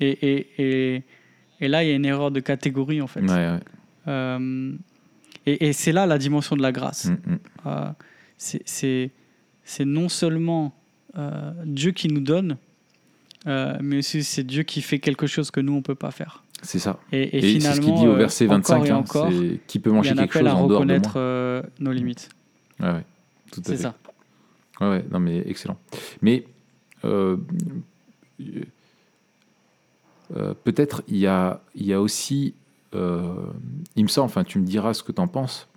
Et, et, et, et là, il y a une erreur de catégorie, en fait. Ouais, ouais. Euh, et et c'est là la dimension de la grâce. Mm, mm. Euh, c'est- c'est c'est non seulement euh, Dieu qui nous donne, mais aussi c'est Dieu qui fait quelque chose que nous, on ne peut pas faire. C'est ça. Et, Et, c'est finalement, ce qu'il dit au verset encore 25, et hein, encore, c'est qui peut il y manger a un quelque appel chose à en dehors de moi. reconnaître nos limites. Ouais, tout à C'est fait. ça. Ouais, non, mais excellent. Mais euh, euh, peut-être il y a, y a aussi, euh, il me semble, enfin tu me diras ce que tu en penses,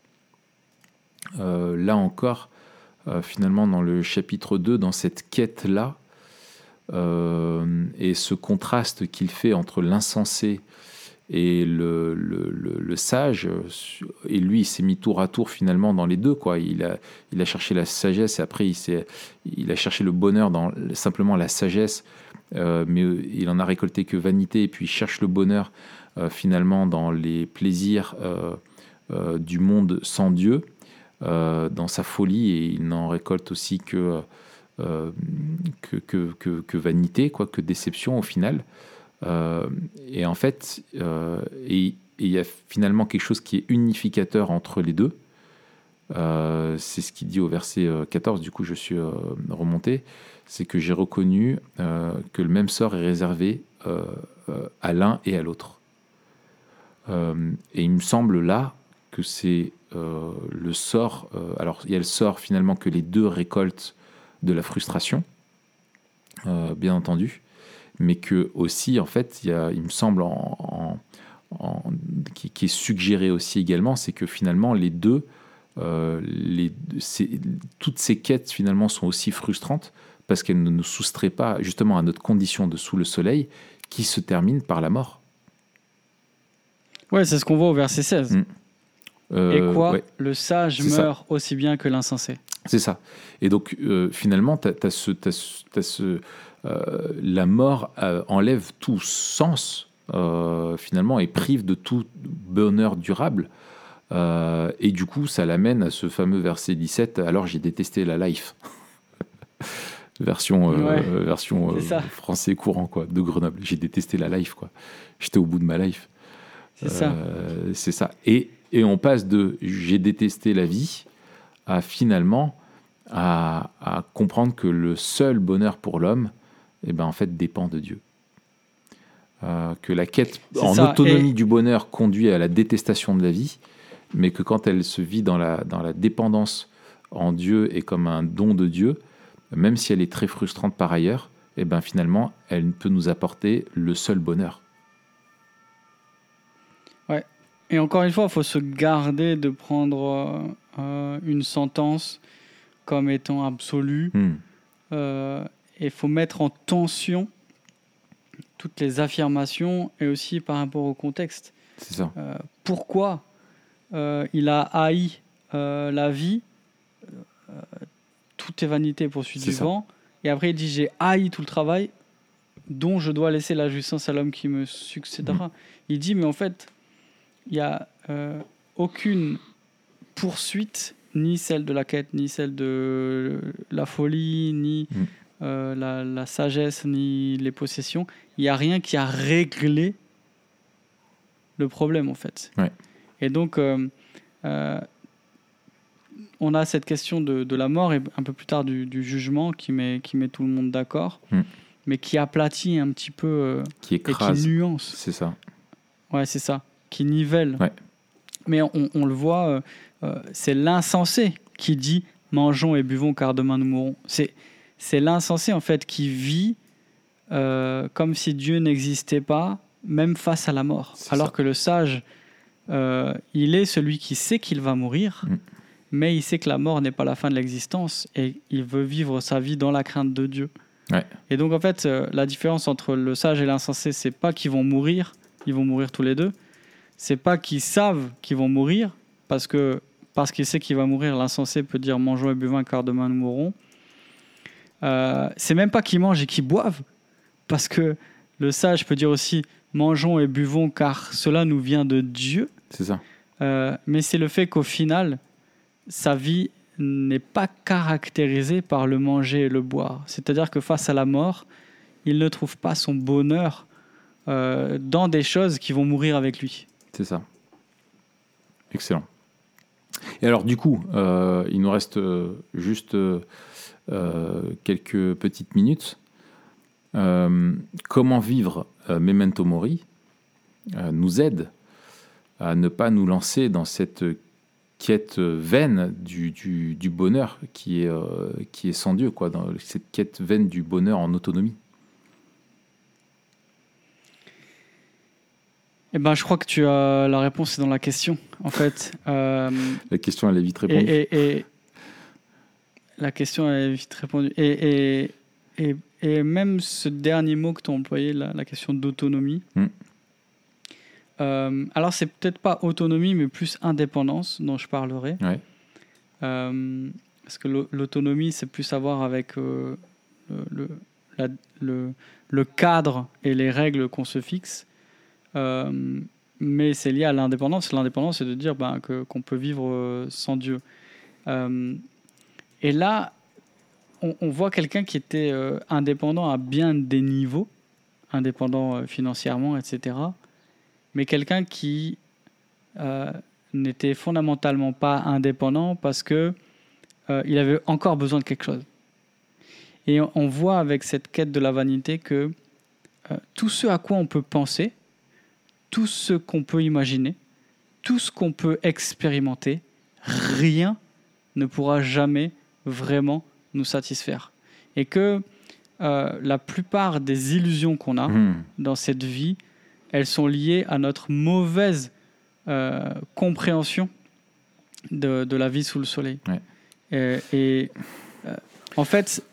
là encore, finalement dans le chapitre 2, dans cette quête-là, et ce contraste qu'il fait entre l'insensé et le, sage, euh, et lui il s'est mis tour à tour finalement dans les deux, quoi. Il a, il a cherché la sagesse et après il, il a cherché le bonheur dans simplement la sagesse, euh, mais il en a récolté que vanité et puis il cherche le bonheur euh, finalement dans les plaisirs euh, euh, du monde sans Dieu, euh, dans sa folie et il n'en récolte aussi que, euh, que, que, que- que vanité, quoi, que déception au final. Euh, et en fait, euh, il y a finalement quelque chose qui est unificateur entre les deux. Euh, c'est ce qu'il dit au verset euh, 14, du coup je suis remonté, c'est que j'ai reconnu que le même sort est réservé à l'un et à l'autre. Et il me semble là que c'est le sort, alors il y a le sort finalement que les deux récoltent de la frustration, bien entendu, mais que aussi en fait il, y a, il me semble en, en- en- qui, qui est suggéré aussi également, c'est que finalement les deux euh, les, toutes ces quêtes finalement sont aussi frustrantes parce qu'elles ne nous soustraient pas justement à notre condition de sous le soleil qui se termine par la mort. Ouais, c'est ce qu'on voit au verset 16. Mm. Euh, Et quoi ouais, Le sage ça. meurt aussi bien que l'insensé? c'est ça. Et donc euh, finalement, t'as- t'as ce, la mort euh, enlève tout sens euh, finalement et prive de tout bonheur durable. Euh, et du coup, ça l'amène à ce fameux verset 17. Alors j'ai détesté la life. *laughs* version euh, version français courant quoi de Grenoble. J'ai détesté la life quoi. J'étais au bout de ma life. C'est ça. Euh, c'est ça. Et, et on passe de j'ai détesté la vie à finalement à, à comprendre que le seul bonheur pour l'homme, eh ben, en fait, dépend de Dieu. Euh, que la quête en ça. autonomie Et- du bonheur conduit à la détestation de la vie, mais que quand elle se vit dans la, dans la dépendance en Dieu et comme un don de Dieu, même si elle est très frustrante par ailleurs, eh ben, finalement, elle peut nous apporter le seul bonheur. Et encore une fois, il faut se garder de prendre euh, euh, une sentence comme étant absolue. Hmm. Euh, et il faut mettre en tension toutes les affirmations et aussi par rapport au contexte. C'est ça. Euh, pourquoi euh, il a haï euh, la vie euh, Tout est vanité poursuit C'est du vent. Et après, il dit J'ai haï tout le travail dont je dois laisser la jouissance à l'homme qui me succédera. Mm. Il dit Mais en fait, il n'y a aucune poursuite, ni celle de la quête, ni celle de la folie, ni Mm. Euh, la, la sagesse, ni les possessions. Il n'y a rien qui a réglé le problème, en fait. Ouais. Et donc, euh, euh, on a cette question de, de la mort et un peu plus tard du, du jugement qui met, qui met tout le monde d'accord, Mm. mais qui aplatit un petit peu Qui et qui écrase. nuance. C'est ça. Ouais, c'est ça. Qui nivelle. Ouais. Mais on, on le voit, c'est l'insensé qui dit mangeons et buvons car demain nous mourrons. C'est, c'est l'insensé en fait qui vit euh, comme si Dieu n'existait pas, même face à la mort. Alors ça. que le sage, euh, il est celui qui sait qu'il va mourir, Mm. mais il sait que la mort n'est pas la fin de l'existence et il veut vivre sa vie dans la crainte de Dieu. Ouais. Et donc en fait, euh, la différence entre le sage et l'insensé, c'est pas qu'ils vont mourir, ils vont mourir tous les deux. C'est pas qu'ils savent qu'ils vont mourir, parce que parce qu'il sait qu'il va mourir, l'insensé peut dire mangeons et buvons car demain nous mourrons. Euh, c'est même pas qu'ils mangent et qu'ils boivent, parce que le sage peut dire aussi mangeons et buvons car cela nous vient de Dieu. C'est ça. Euh, mais c'est le fait qu'au final, sa vie n'est pas caractérisée par le manger et le boire. C'est-à-dire que face à la mort, il ne trouve pas son bonheur euh, dans des choses qui vont mourir avec lui. C'est ça. Excellent. Et alors, du coup, il nous reste juste quelques petites minutes. Euh, comment vivre euh, Memento Mori euh, nous aide à ne pas nous lancer dans cette quête vaine du, du, du bonheur qui est, euh, qui est sans Dieu, quoi, dans cette quête vaine du bonheur en autonomie. Eh ben, je crois que tu as la réponse dans la question. En fait, euh, La question, elle est vite répondue. et, et- et- la question est vite répondue. Et, et, et, et même ce dernier mot que tu as employé, la, la question d'autonomie. Mm. Euh, alors, c'est peut-être pas autonomie, mais plus indépendance dont je parlerai. Ouais. Euh, parce que l'au- l'autonomie, c'est plus à voir avec euh, le, le, la- le- le cadre et les règles qu'on se fixe. Mais c'est lié à l'indépendance. L'indépendance, c'est de dire ben, qu'on peut vivre sans Dieu. Euh, et là, on, voit quelqu'un qui était euh, indépendant à bien des niveaux, indépendant euh, financièrement, etc. Mais quelqu'un qui euh, n'était fondamentalement pas indépendant parce que il avait encore besoin de quelque chose. Et on, voit avec cette quête de la vanité que tout ce à quoi on peut penser, tout ce qu'on peut imaginer, tout ce qu'on peut expérimenter, rien ne pourra jamais vraiment nous satisfaire. Et que euh, la plupart des illusions qu'on a Hmm. dans cette vie, elles sont liées à notre mauvaise euh, compréhension de, de la vie sous le soleil. Ouais. Et, et, euh, en fait,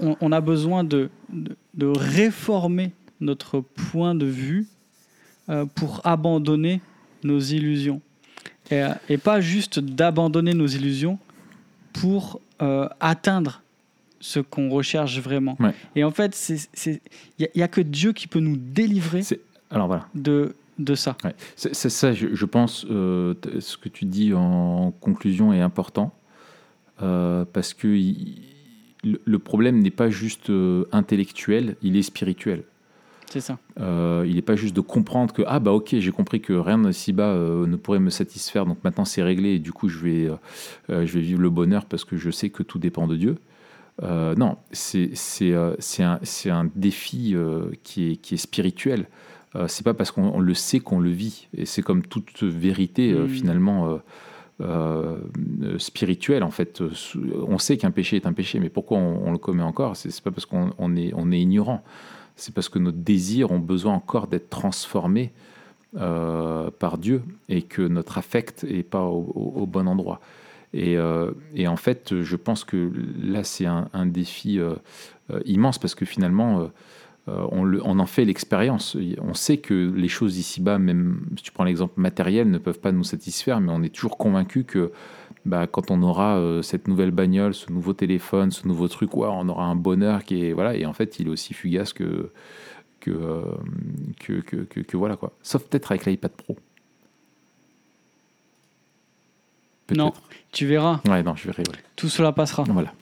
on, on a besoin de, de, de réformer notre point de vue pour abandonner nos illusions. Et, et pas juste d'abandonner nos illusions pour euh, atteindre ce qu'on recherche vraiment. Ouais. Et en fait, il n'y a, que Dieu qui peut nous délivrer Alors voilà. de, de ça. Ouais. C'est ça, je, je pense, euh, ce que tu dis en conclusion est important, euh, parce que il- le, problème n'est pas juste intellectuel, il est spirituel. C'est ça. Euh, il n'est pas juste de comprendre que, ah bah ok, j'ai compris que rien ci-bas euh, ne pourrait me satisfaire, donc maintenant c'est réglé, et du coup je vais, euh, je vais vivre le bonheur parce que je sais que tout dépend de Dieu. Non, c'est un, un défi qui, est, qui est spirituel. C'est pas parce qu'on on le sait qu'on le vit. Et c'est comme toute vérité, euh, Mm. finalement, euh, spirituelle, en fait. On sait qu'un péché est un péché, mais pourquoi on, on le commet encore? C'est c'est pas parce qu'on on est, on est ignorant. C'est parce que nos désirs ont besoin encore d'être transformés euh, par Dieu et que notre affect n'est pas au, bon endroit. Et, euh, et en fait, je pense que là, c'est un, défi euh, immense parce que finalement, on, on en fait l'expérience. On sait que les choses ici-bas, même si tu prends l'exemple matériel, ne peuvent pas nous satisfaire, mais on est toujours convaincu que bah, quand on aura euh, cette nouvelle bagnole, ce nouveau téléphone, ce nouveau truc, ouais, on aura un bonheur qui est voilà. Et en fait, il est aussi fugace que que, euh, que, que, que- que voilà quoi. Sauf peut-être avec l'iPad Pro. Non. Tu verras, Ouais, non, je verrai. ouais. tout cela passera. Voilà.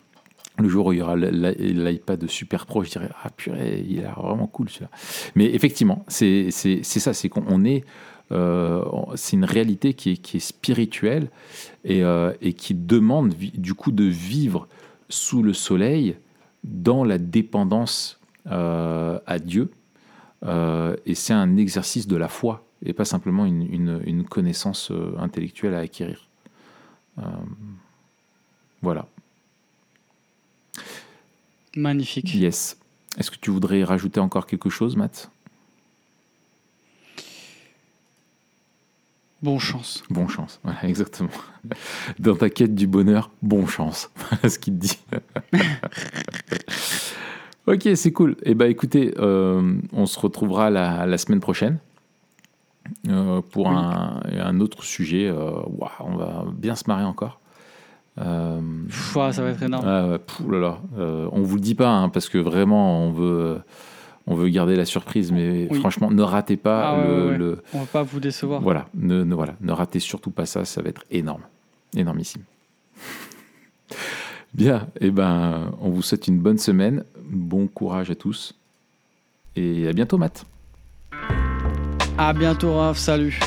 Le jour où il y aura l'iPad Super Pro, je dirais ah purée, il a vraiment cool celui-là. Mais effectivement, c'est ça, c'est qu'on on est, c'est une réalité qui est, qui est spirituelle et, euh, et qui demande du coup de vivre sous le soleil dans la dépendance euh, à Dieu. Euh, et c'est un exercice de la foi et pas simplement une, une- une connaissance euh, intellectuelle à acquérir. Euh, voilà. Magnifique. Yes. Est-ce que tu voudrais rajouter encore quelque chose, Matt? Bon chance. Bon chance. Voilà, *laughs* exactement. Dans ta quête du bonheur, bon chance. *laughs* Voilà ce qu'il te dit. *laughs* ok, c'est cool. Eh ben, écoutez, euh, on se retrouvera la, la semaine prochaine euh, pour Oui. un, un autre sujet. Euh, on va bien se marrer encore. Pff, ça va être énorme. Ah là là. On vous le dit pas hein, parce que vraiment on veut, on veut garder la surprise, mais Oui. franchement ne ratez pas Ah le, ouais, ouais. le- On va pas vous décevoir. voilà, ne, ne- voilà, ne ratez surtout pas ça, ça va être énorme, énormissime. *laughs* Bien, et ben on vous souhaite une bonne semaine, bon courage à tous et à bientôt Matt. À bientôt, Raph. Salut.